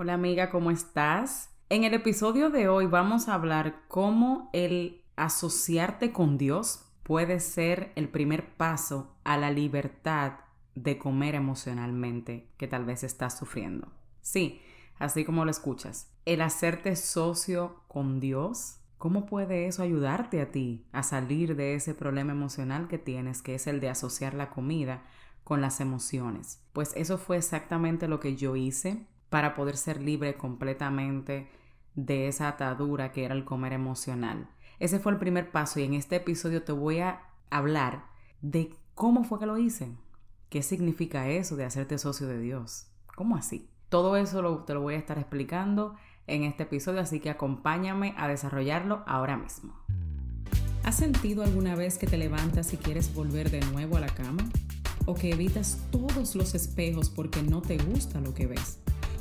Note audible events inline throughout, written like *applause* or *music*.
Hola amiga, ¿cómo estás? En el episodio de hoy vamos a hablar cómo el asociarte con Dios puede ser el primer paso a la libertad de comer emocionalmente que tal vez estás sufriendo. Sí, así como lo escuchas. El hacerte socio con Dios, ¿cómo puede eso ayudarte a ti a salir de ese problema emocional que tienes, que es el de asociar la comida con las emociones? Pues eso fue exactamente lo que yo hice para poder ser libre completamente de esa atadura que era el comer emocional. Ese fue el primer paso y en este episodio te voy a hablar de cómo fue que lo hice. ¿Qué significa eso de hacerte socio de Dios? ¿Cómo así? Todo eso te lo voy a estar explicando en este episodio, así que acompáñame a desarrollarlo ahora mismo. ¿Has sentido alguna vez que te levantas y quieres volver de nuevo a la cama? ¿O que evitas todos los espejos porque no te gusta lo que ves?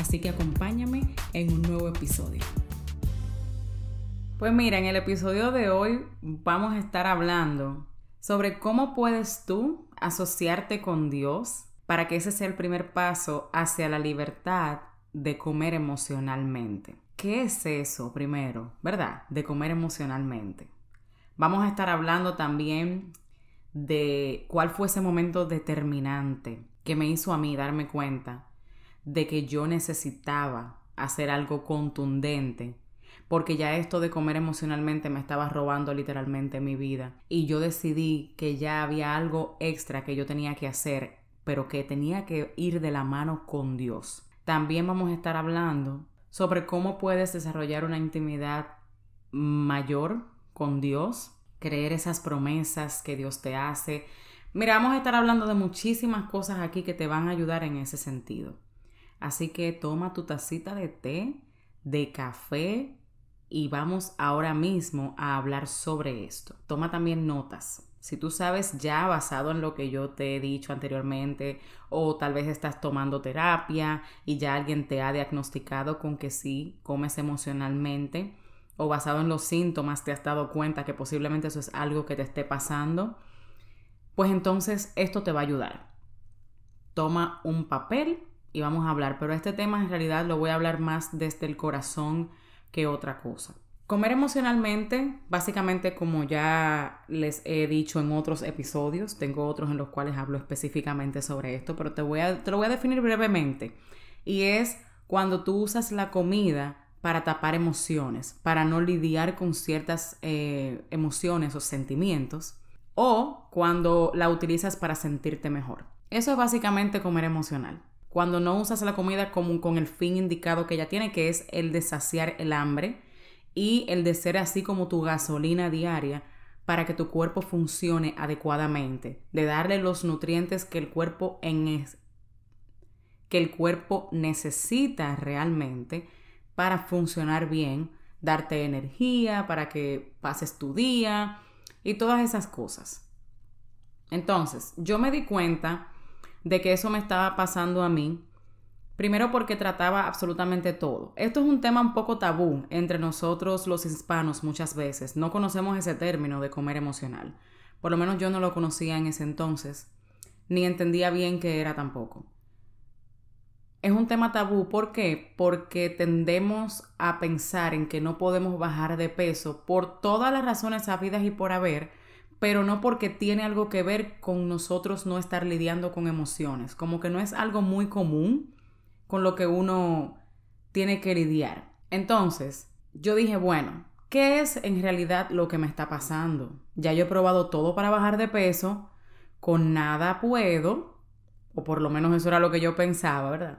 Así que acompáñame en un nuevo episodio. Pues mira, en el episodio de hoy vamos a estar hablando sobre cómo puedes tú asociarte con Dios para que ese sea el primer paso hacia la libertad de comer emocionalmente. ¿Qué es eso primero, verdad? De comer emocionalmente. Vamos a estar hablando también de cuál fue ese momento determinante que me hizo a mí darme cuenta de que yo necesitaba hacer algo contundente, porque ya esto de comer emocionalmente me estaba robando literalmente mi vida. Y yo decidí que ya había algo extra que yo tenía que hacer, pero que tenía que ir de la mano con Dios. También vamos a estar hablando sobre cómo puedes desarrollar una intimidad mayor con Dios, creer esas promesas que Dios te hace. Mira, vamos a estar hablando de muchísimas cosas aquí que te van a ayudar en ese sentido. Así que toma tu tacita de té, de café y vamos ahora mismo a hablar sobre esto. Toma también notas. Si tú sabes ya basado en lo que yo te he dicho anteriormente o tal vez estás tomando terapia y ya alguien te ha diagnosticado con que sí comes emocionalmente o basado en los síntomas te has dado cuenta que posiblemente eso es algo que te esté pasando, pues entonces esto te va a ayudar. Toma un papel y vamos a hablar, pero este tema en realidad lo voy a hablar más desde el corazón que otra cosa. Comer emocionalmente, básicamente como ya les he dicho en otros episodios, tengo otros en los cuales hablo específicamente sobre esto, pero te, voy a, te lo voy a definir brevemente. Y es cuando tú usas la comida para tapar emociones, para no lidiar con ciertas eh, emociones o sentimientos, o cuando la utilizas para sentirte mejor. Eso es básicamente comer emocional cuando no usas la comida como con el fin indicado que ella tiene, que es el de saciar el hambre y el de ser así como tu gasolina diaria para que tu cuerpo funcione adecuadamente, de darle los nutrientes que el cuerpo es, que el cuerpo necesita realmente para funcionar bien, darte energía, para que pases tu día y todas esas cosas. Entonces, yo me di cuenta de que eso me estaba pasando a mí. Primero porque trataba absolutamente todo. Esto es un tema un poco tabú entre nosotros los hispanos muchas veces. No conocemos ese término de comer emocional. Por lo menos yo no lo conocía en ese entonces, ni entendía bien qué era tampoco. Es un tema tabú, ¿por qué? Porque tendemos a pensar en que no podemos bajar de peso por todas las razones sabidas y por haber, pero no porque tiene algo que ver con nosotros no estar lidiando con emociones, como que no es algo muy común con lo que uno tiene que lidiar. Entonces, yo dije, bueno, ¿qué es en realidad lo que me está pasando? Ya yo he probado todo para bajar de peso, con nada puedo, o por lo menos eso era lo que yo pensaba, ¿verdad?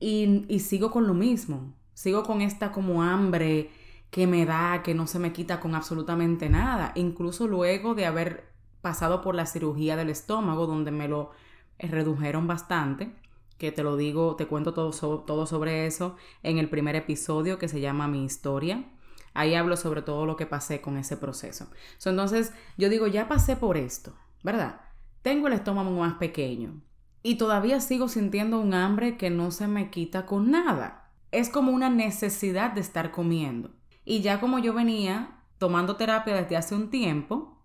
Y, y sigo con lo mismo, sigo con esta como hambre que me da, que no se me quita con absolutamente nada. Incluso luego de haber pasado por la cirugía del estómago, donde me lo redujeron bastante, que te lo digo, te cuento todo, todo sobre eso en el primer episodio que se llama Mi historia. Ahí hablo sobre todo lo que pasé con ese proceso. entonces, yo digo, ya pasé por esto, ¿verdad? Tengo el estómago más pequeño y todavía sigo sintiendo un hambre que no se me quita con nada. Es como una necesidad de estar comiendo. Y ya como yo venía tomando terapia desde hace un tiempo,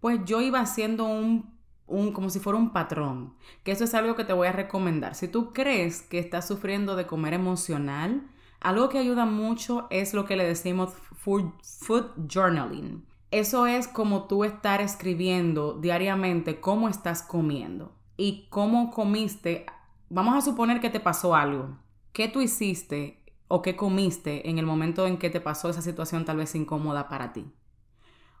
pues yo iba haciendo un, un, como si fuera un patrón, que eso es algo que te voy a recomendar. Si tú crees que estás sufriendo de comer emocional, algo que ayuda mucho es lo que le decimos food, food journaling. Eso es como tú estar escribiendo diariamente cómo estás comiendo y cómo comiste. Vamos a suponer que te pasó algo. ¿Qué tú hiciste o qué comiste en el momento en que te pasó esa situación tal vez incómoda para ti?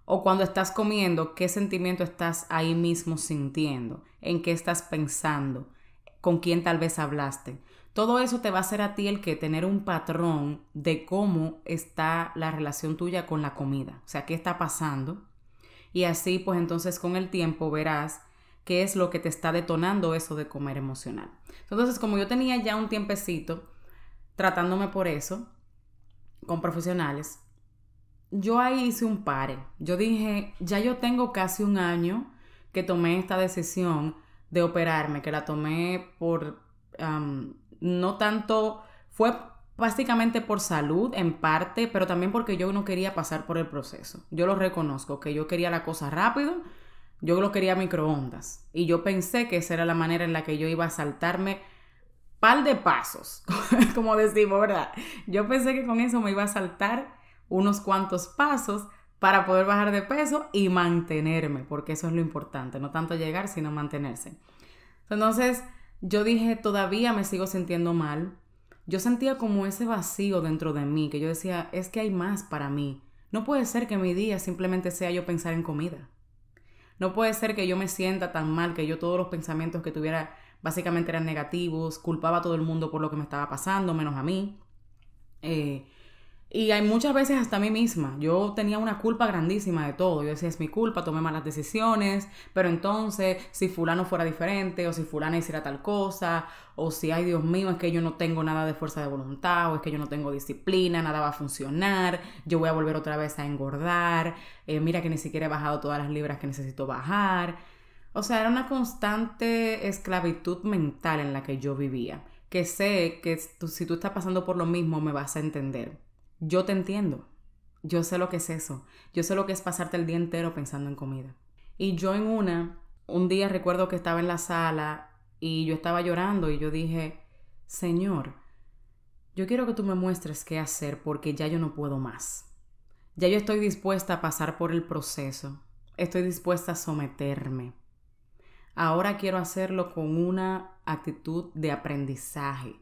O cuando estás comiendo, ¿qué sentimiento estás ahí mismo sintiendo? ¿En qué estás pensando? ¿Con quién tal vez hablaste? Todo eso te va a hacer a ti el que tener un patrón de cómo está la relación tuya con la comida, o sea, qué está pasando. Y así, pues entonces con el tiempo verás qué es lo que te está detonando eso de comer emocional. Entonces, como yo tenía ya un tiempecito tratándome por eso con profesionales, yo ahí hice un pare. Yo dije, ya yo tengo casi un año que tomé esta decisión de operarme, que la tomé por no tanto, fue básicamente por salud en parte, pero también porque yo no quería pasar por el proceso. Yo lo reconozco, que yo quería la cosa rápido, yo lo quería microondas. Y yo pensé que esa era la manera en la que yo iba a saltarme par de pasos, *laughs* como decimos, ¿verdad? Yo pensé que con eso me iba a saltar unos cuantos pasos para poder bajar de peso y mantenerme, porque eso es lo importante, no tanto llegar, sino mantenerse. Entonces, yo dije, todavía me sigo sintiendo mal. Yo sentía como ese vacío dentro de mí, que yo decía, es que hay más para mí. No puede ser que mi día simplemente sea yo pensar en comida. No puede ser que yo me sienta tan mal, que yo todos los pensamientos que tuviera básicamente eran negativos, culpaba a todo el mundo por lo que me estaba pasando, menos a mí. Eh, y hay muchas veces hasta a mí misma. Yo tenía una culpa grandísima de todo. Yo decía, es mi culpa, tomé malas decisiones, pero entonces si fulano fuera diferente, o si fulana hiciera tal cosa, o si, ay Dios mío, es que yo no tengo nada de fuerza de voluntad, o es que yo no tengo disciplina, nada va a funcionar, yo voy a volver otra vez a engordar, eh, mira que ni siquiera he bajado todas las libras que necesito bajar. O sea, era una constante esclavitud mental en la que yo vivía, que sé que si tú estás pasando por lo mismo me vas a entender yo te entiendo. Yo sé lo que es eso. Yo sé lo que es pasarte el día entero pensando en comida. Y yo en una, un día recuerdo que estaba en la sala y yo estaba llorando y yo dije, Señor, yo quiero que tú me muestres qué hacer porque ya yo no puedo más. Ya yo estoy dispuesta a pasar por el proceso. Estoy dispuesta a someterme. Ahora quiero hacerlo con una actitud de aprendizaje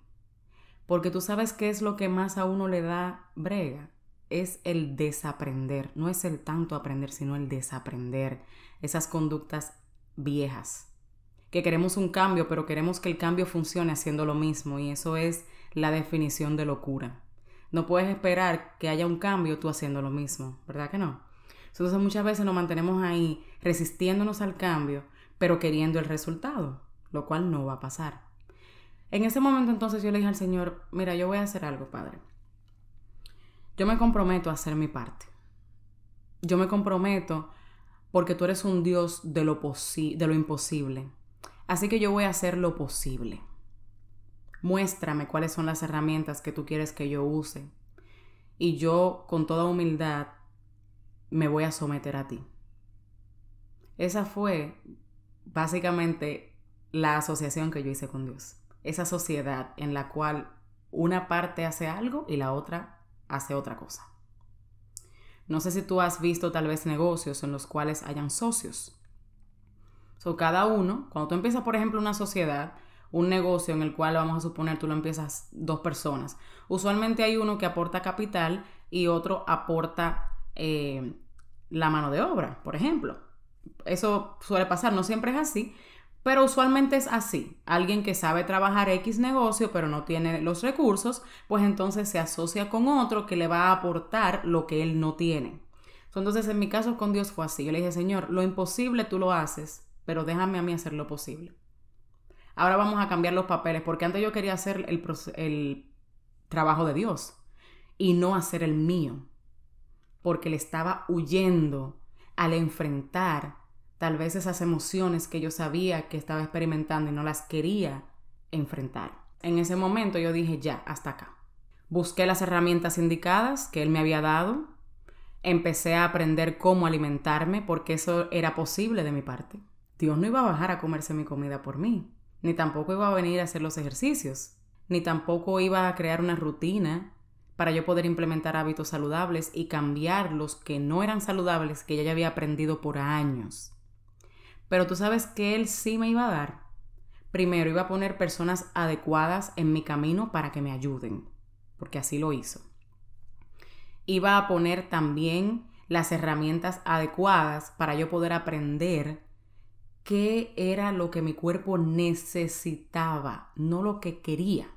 porque tú sabes qué es lo que más a uno le da brega. Es el desaprender. No es el tanto aprender, sino el desaprender. Esas conductas viejas. Que queremos un cambio, pero queremos que el cambio funcione haciendo lo mismo. Y eso es la definición de locura. No puedes esperar que haya un cambio tú haciendo lo mismo. ¿Verdad que no? Entonces muchas veces nos mantenemos ahí resistiéndonos al cambio, pero queriendo el resultado, lo cual no va a pasar. En ese momento entonces yo le dije al Señor, mira, yo voy a hacer algo, Padre. Yo me comprometo a hacer mi parte. Yo me comprometo porque tú eres un Dios de lo, de lo imposible. Así que yo voy a hacer lo posible. Muéstrame cuáles son las herramientas que tú quieres que yo use. Y yo, con toda humildad, me voy a someter a ti. Esa fue básicamente la asociación que yo hice con Dios esa sociedad en la cual una parte hace algo y la otra hace otra cosa. No sé si tú has visto tal vez negocios en los cuales hayan socios. So, cada uno, cuando tú empiezas, por ejemplo, una sociedad, un negocio en el cual vamos a suponer tú lo empiezas dos personas, usualmente hay uno que aporta capital y otro aporta eh, la mano de obra, por ejemplo. Eso suele pasar, no siempre es así, pero usualmente es así. Alguien que sabe trabajar X negocio pero no tiene los recursos, pues entonces se asocia con otro que le va a aportar lo que él no tiene. Entonces en mi caso con Dios fue así. Yo le dije, Señor, lo imposible tú lo haces, pero déjame a mí hacer lo posible. ahora vamos a cambiar los papeles, porque antes yo quería hacer el, el trabajo de Dios y no hacer el mío, porque le estaba huyendo al enfrentar tal vez esas emociones que yo sabía que estaba experimentando y no las quería enfrentar. En ese momento yo dije, ya, hasta acá. Busqué las herramientas indicadas que él me había dado, empecé a aprender cómo alimentarme porque eso era posible de mi parte. Dios no iba a bajar a comerse mi comida por mí, ni tampoco iba a venir a hacer los ejercicios, ni tampoco iba a crear una rutina para yo poder implementar hábitos saludables y cambiar los que no eran saludables que ya había aprendido por años. Pero tú sabes que Él sí me iba a dar. Primero iba a poner personas adecuadas en mi camino para que me ayuden, porque así lo hizo. Iba a poner también las herramientas adecuadas para yo poder aprender qué era lo que mi cuerpo necesitaba, no lo que quería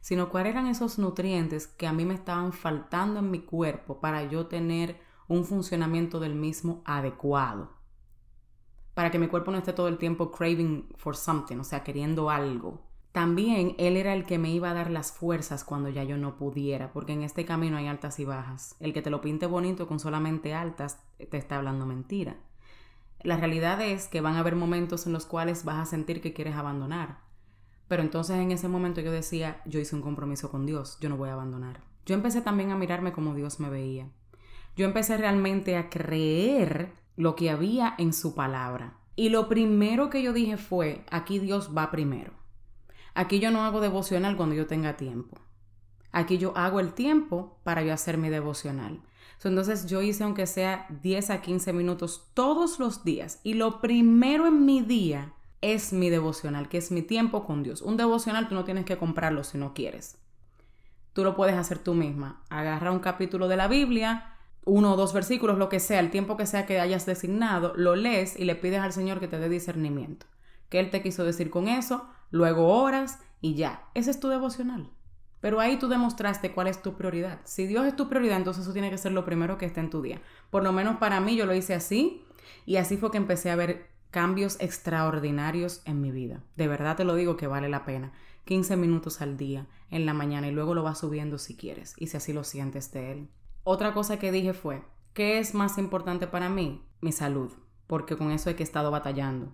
sino cuáles eran esos nutrientes que a mí me estaban faltando en mi cuerpo para yo tener un funcionamiento del mismo adecuado. Para que mi cuerpo no esté todo el tiempo craving for something, o sea, queriendo algo. También Él era el que me iba a dar las fuerzas cuando ya yo no pudiera, porque en este camino hay altas y bajas. El que te lo pinte bonito con solamente altas te está hablando mentira. La realidad es que van a haber momentos en los cuales vas a sentir que quieres abandonar. Pero entonces en ese momento yo decía, yo hice un compromiso con Dios, yo no voy a abandonar. Yo empecé también a mirarme como Dios me veía. Yo empecé realmente a creer lo que había en su palabra. Y lo primero que yo dije fue, aquí Dios va primero. Aquí yo no hago devocional cuando yo tenga tiempo. Aquí yo hago el tiempo para yo hacer mi devocional. Entonces yo hice aunque sea 10 a 15 minutos todos los días. Y lo primero en mi día es mi devocional, que es mi tiempo con Dios. Un devocional tú no tienes que comprarlo si no quieres. Tú lo puedes hacer tú misma. Agarra un capítulo de la Biblia, uno o dos versículos, lo que sea, el tiempo que sea que hayas designado, lo lees y le pides al Señor que te dé discernimiento. ¿Qué Él te quiso decir con eso? Luego oras y ya. Ese es tu devocional. Pero ahí tú demostraste cuál es tu prioridad. Si Dios es tu prioridad, entonces eso tiene que ser lo primero que esté en tu día. Por lo menos para mí yo lo hice así y así fue que empecé a ver cambios extraordinarios en mi vida. De verdad te lo digo que vale la pena. 15 minutos al día, en la mañana, y luego lo vas subiendo si quieres, y si así lo sientes de él. Otra cosa que dije fue, ¿qué es más importante para mí? Mi salud, porque con eso he que he estado batallando.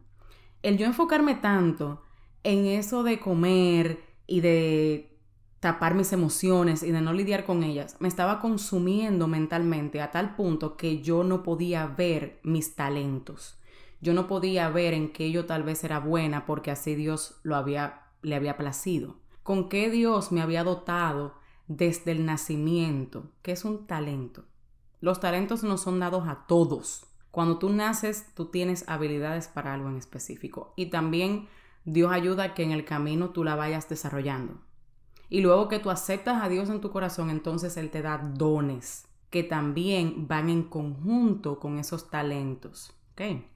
El yo enfocarme tanto en eso de comer y de tapar mis emociones y de no lidiar con ellas, me estaba consumiendo mentalmente a tal punto que yo no podía ver mis talentos yo no podía ver en qué yo tal vez era buena porque así Dios lo había, le había placido. Con qué Dios me había dotado desde el nacimiento, que es un talento. Los talentos no son dados a todos. Cuando tú naces, tú tienes habilidades para algo en específico. Y también Dios ayuda a que en el camino tú la vayas desarrollando. Y luego que tú aceptas a Dios en tu corazón, entonces Él te da dones que también van en conjunto con esos talentos. ¿Ok?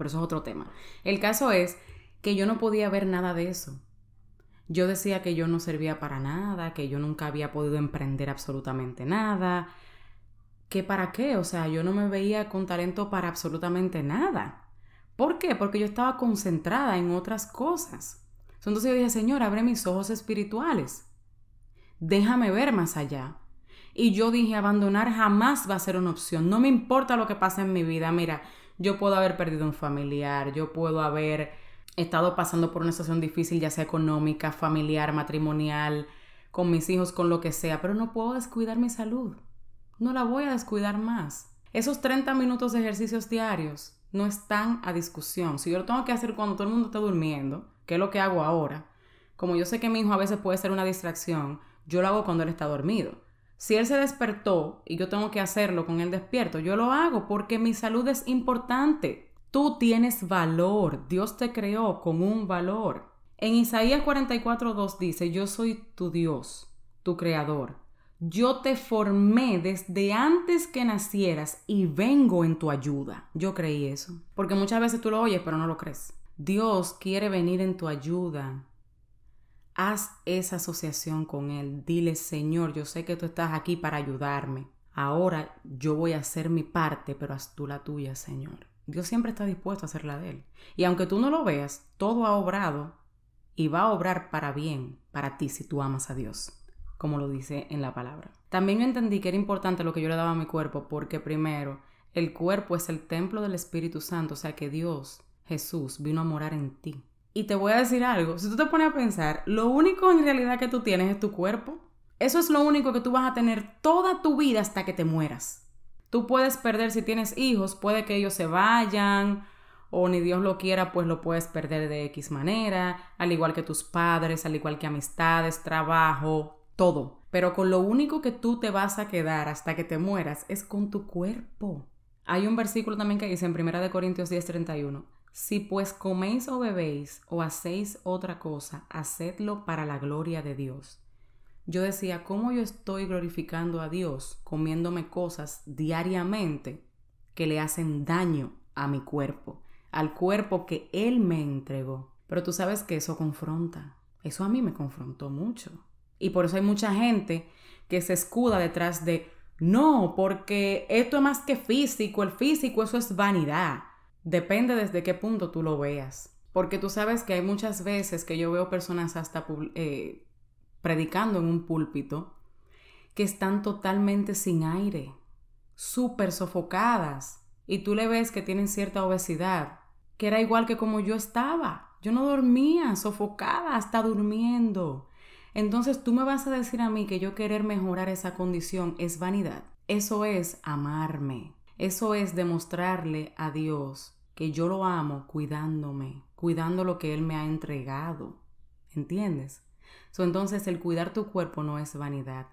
Pero eso es otro tema. El caso es que yo no podía ver nada de eso. Yo decía que yo no servía para nada, que yo nunca había podido emprender absolutamente nada, que para qué, o sea, yo no me veía con talento para absolutamente nada. ¿Por qué? Porque yo estaba concentrada en otras cosas. Entonces yo dije, Señor, abre mis ojos espirituales. Déjame ver más allá. Y yo dije, abandonar jamás va a ser una opción. No me importa lo que pase en mi vida. Mira, yo puedo haber perdido un familiar, yo puedo haber estado pasando por una situación difícil, ya sea económica, familiar, matrimonial, con mis hijos, con lo que sea, pero no puedo descuidar mi salud. No la voy a descuidar más. Esos 30 minutos de ejercicios diarios no están a discusión. Si yo lo tengo que hacer cuando todo el mundo está durmiendo, que es lo que hago ahora, como yo sé que mi hijo a veces puede ser una distracción, yo lo hago cuando él está dormido. Si él se despertó y yo tengo que hacerlo con él despierto, yo lo hago porque mi salud es importante. Tú tienes valor. Dios te creó con un valor. En Isaías 44.2 dice, yo soy tu Dios, tu creador. Yo te formé desde antes que nacieras y vengo en tu ayuda. Yo creí eso. Porque muchas veces tú lo oyes, pero no lo crees. Dios quiere venir en tu ayuda. Haz esa asociación con Él. Dile, Señor, yo sé que tú estás aquí para ayudarme. Ahora yo voy a hacer mi parte, pero haz tú la tuya, Señor. Dios siempre está dispuesto a hacer la de Él. Y aunque tú no lo veas, todo ha obrado y va a obrar para bien para ti si tú amas a Dios, como lo dice en la palabra. También entendí que era importante lo que yo le daba a mi cuerpo porque primero, el cuerpo es el templo del Espíritu Santo, o sea que Dios, Jesús, vino a morar en ti. Y te voy a decir algo, si tú te pones a pensar, lo único en realidad que tú tienes es tu cuerpo. Eso es lo único que tú vas a tener toda tu vida hasta que te mueras. Tú puedes perder si tienes hijos, puede que ellos se vayan o ni Dios lo quiera, pues lo puedes perder de X manera, al igual que tus padres, al igual que amistades, trabajo, todo. Pero con lo único que tú te vas a quedar hasta que te mueras es con tu cuerpo. Hay un versículo también que dice en 1 Corintios 10:31, si pues coméis o bebéis o hacéis otra cosa, hacedlo para la gloria de Dios. Yo decía, ¿cómo yo estoy glorificando a Dios comiéndome cosas diariamente que le hacen daño a mi cuerpo? al cuerpo que Él me entregó. Pero tú sabes que eso confronta. Eso a mí me confrontó mucho. Y por eso hay mucha gente que se escuda detrás de, no, porque esto es más que físico, el físico eso es vanidad. Depende desde qué punto tú lo veas. Porque tú sabes que hay muchas veces que yo veo personas hasta eh, predicando en un púlpito que están totalmente sin aire, súper sofocadas, y tú le ves que tienen cierta obesidad, que era igual que como yo estaba. Yo no dormía, sofocada, hasta durmiendo. Entonces tú me vas a decir a mí que yo querer mejorar esa condición es vanidad. Eso es amarme. Eso es demostrarle a Dios que yo lo amo cuidándome, cuidando lo que Él me ha entregado. ¿Entiendes? entonces el cuidar tu cuerpo no es vanidad.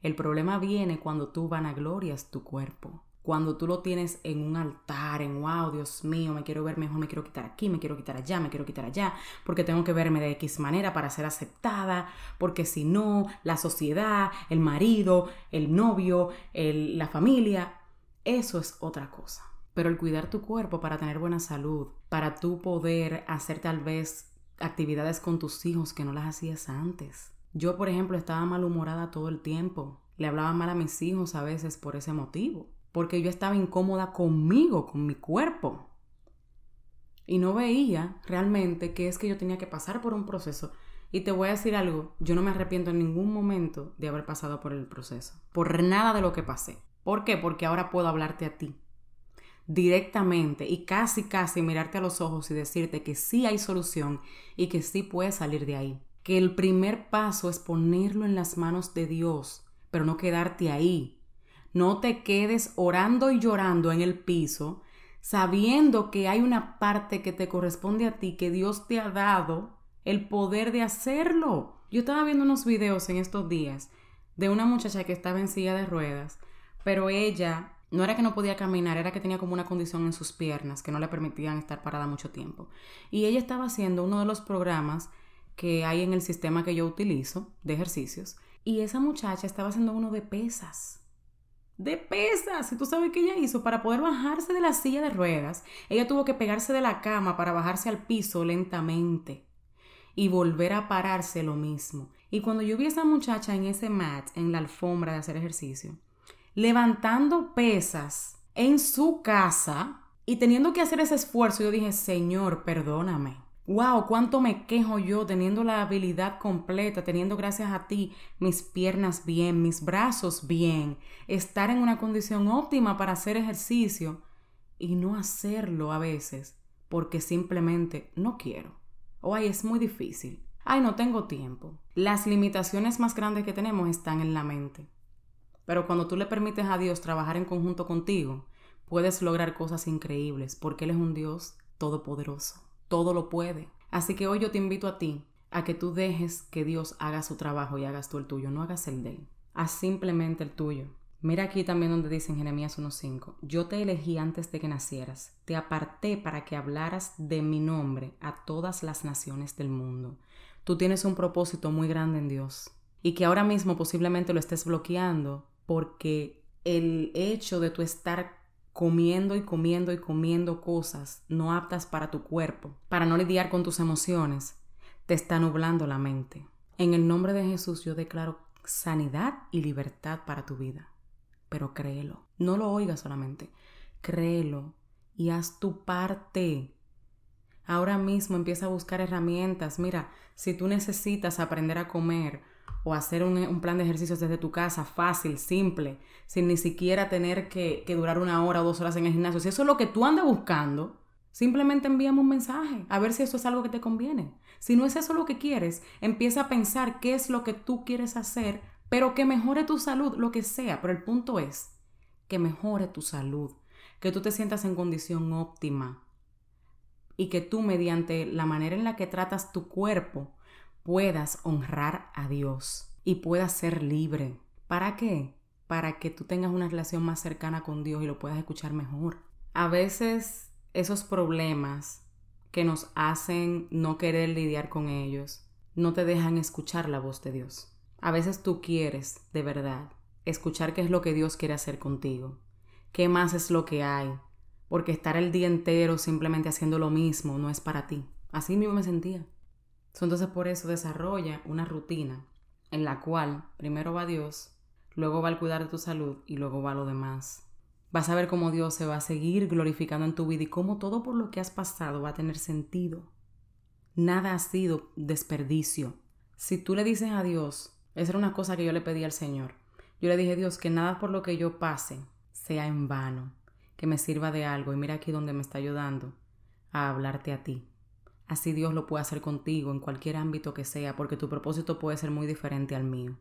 El problema viene cuando tú vanaglorias tu cuerpo cuando tú lo tienes en un altar, en wow, Dios mío, me quiero ver mejor, me quiero quitar aquí, me quiero quitar allá, me quiero quitar allá, porque tengo que verme de X manera para ser aceptada, porque si no, la sociedad, el marido, el novio, la familia, eso es otra cosa. Pero el cuidar tu cuerpo para tener buena salud, para tú poder hacer tal vez actividades con tus hijos que no las hacías antes. Yo, por ejemplo, estaba malhumorada todo el tiempo. Le hablaba mal a mis hijos a veces por ese motivo porque yo estaba incómoda conmigo, con mi cuerpo. Y no veía realmente que es que yo tenía que pasar por un proceso. Y te voy a decir algo, yo no me arrepiento en ningún momento de haber pasado por el proceso, por nada de lo que pasé. ¿Por qué? Porque ahora puedo hablarte a ti directamente y casi casi mirarte a los ojos y decirte que sí hay solución y que sí puedes salir de ahí. Que el primer paso es ponerlo en las manos de Dios, pero no quedarte ahí, no te quedes orando y llorando en el piso, sabiendo que hay una parte que te corresponde a ti, que Dios te ha dado el poder de hacerlo. Yo estaba viendo unos videos en estos días de una muchacha que estaba en silla de ruedas, pero ella no era que no podía caminar, era que tenía como una condición en sus piernas que no le permitían estar parada mucho tiempo. Y ella estaba haciendo uno de los programas que hay en el sistema que yo utilizo de ejercicios. Y esa muchacha estaba haciendo uno de pesas de pesas. Y tú sabes qué ella hizo para poder bajarse de la silla de ruedas. Ella tuvo que pegarse de la cama para bajarse al piso lentamente y volver a pararse lo mismo. Y cuando yo vi a esa muchacha en ese mat, en la alfombra de hacer ejercicio, levantando pesas en su casa y teniendo que hacer ese esfuerzo, yo dije, Señor, perdóname wow, cuánto me quejo yo teniendo la habilidad completa, teniendo gracias a ti mis piernas bien, mis brazos bien, estar en una condición óptima para hacer ejercicio y no hacerlo a veces porque simplemente no quiero. O ay, es muy difícil. Ay, no tengo tiempo. Las limitaciones más grandes que tenemos están en la mente. Pero cuando tú le permites a Dios trabajar en conjunto contigo, puedes lograr cosas increíbles porque Él es un Dios todopoderoso todo lo puede. Así que hoy yo te invito a ti a que tú dejes que Dios haga su trabajo y hagas tú el tuyo, no hagas el de él. Haz simplemente el tuyo. Mira aquí también donde dice en Jeremías 1.5, yo te elegí antes de que nacieras, te aparté para que hablaras de mi nombre a todas las naciones del mundo. Tú tienes un propósito muy grande en Dios y que ahora mismo posiblemente lo estés bloqueando porque el hecho de tu estar comiendo y comiendo y comiendo cosas no aptas para tu cuerpo, para no lidiar con tus emociones, te está nublando la mente. En el nombre de Jesús yo declaro sanidad y libertad para tu vida. Pero créelo, no lo oigas solamente, créelo y haz tu parte. Ahora mismo empieza a buscar herramientas. Mira, si tú necesitas aprender a comer o hacer un, plan de ejercicios desde tu casa, fácil, simple, sin ni siquiera tener que, que, durar una hora o dos horas en el gimnasio. Si eso es lo que tú andas buscando, simplemente envíame un mensaje a ver si eso es algo que te conviene. Si no es eso lo que quieres, empieza a pensar qué es lo que tú quieres hacer, pero que mejore tu salud, lo que sea. Pero el punto es que mejore tu salud, que tú te sientas en condición óptima y que tú mediante la manera en la que tratas tu cuerpo puedas honrar a Dios y puedas ser libre. ¿Para qué? Para que tú tengas una relación más cercana con Dios y lo puedas escuchar mejor. A veces esos problemas que nos hacen no querer lidiar con ellos no te dejan escuchar la voz de Dios. A veces tú quieres, de verdad, escuchar qué es lo que Dios quiere hacer contigo. ¿Qué más es lo que hay? Porque estar el día entero simplemente haciendo lo mismo no es para ti. Así mismo me sentía. Entonces por eso desarrolla una rutina en la cual primero va Dios, luego va al cuidar de tu salud y luego va lo demás. Vas a ver cómo Dios se va a seguir glorificando en tu vida y cómo todo por lo que has pasado va a tener sentido. Nada ha sido desperdicio. Si tú le dices a Dios, esa era una cosa que yo le pedí al Señor. Yo le dije, Dios, que nada por lo que yo pase sea en vano, que me sirva de algo y mira aquí donde me está ayudando a hablarte a ti. Así Dios lo puede hacer contigo en cualquier ámbito que sea, porque tu propósito puede ser muy diferente al mío,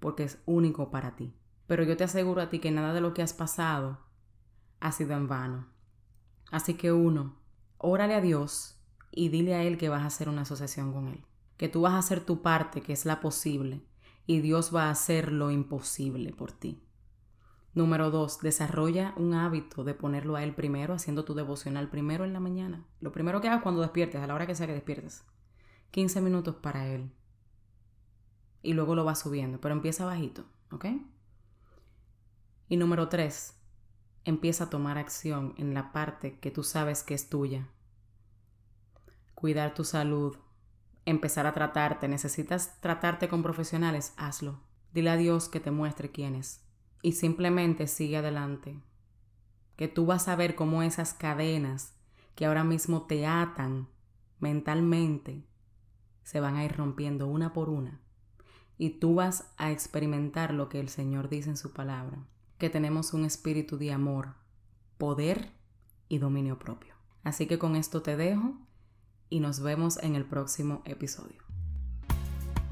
porque es único para ti. Pero yo te aseguro a ti que nada de lo que has pasado ha sido en vano. Así que uno, órale a Dios y dile a Él que vas a hacer una asociación con Él, que tú vas a hacer tu parte, que es la posible, y Dios va a hacer lo imposible por ti. Número dos, desarrolla un hábito de ponerlo a él primero, haciendo tu devocional primero en la mañana. Lo primero que hagas cuando despiertes, a la hora que sea que despiertes. 15 minutos para él. Y luego lo vas subiendo, pero empieza bajito, ¿ok? Y número tres, empieza a tomar acción en la parte que tú sabes que es tuya. Cuidar tu salud, empezar a tratarte. Necesitas tratarte con profesionales, hazlo. Dile a Dios que te muestre quién es y simplemente sigue adelante. Que tú vas a ver cómo esas cadenas que ahora mismo te atan mentalmente se van a ir rompiendo una por una. Y tú vas a experimentar lo que el Señor dice en su palabra, que tenemos un espíritu de amor, poder y dominio propio. Así que con esto te dejo y nos vemos en el próximo episodio.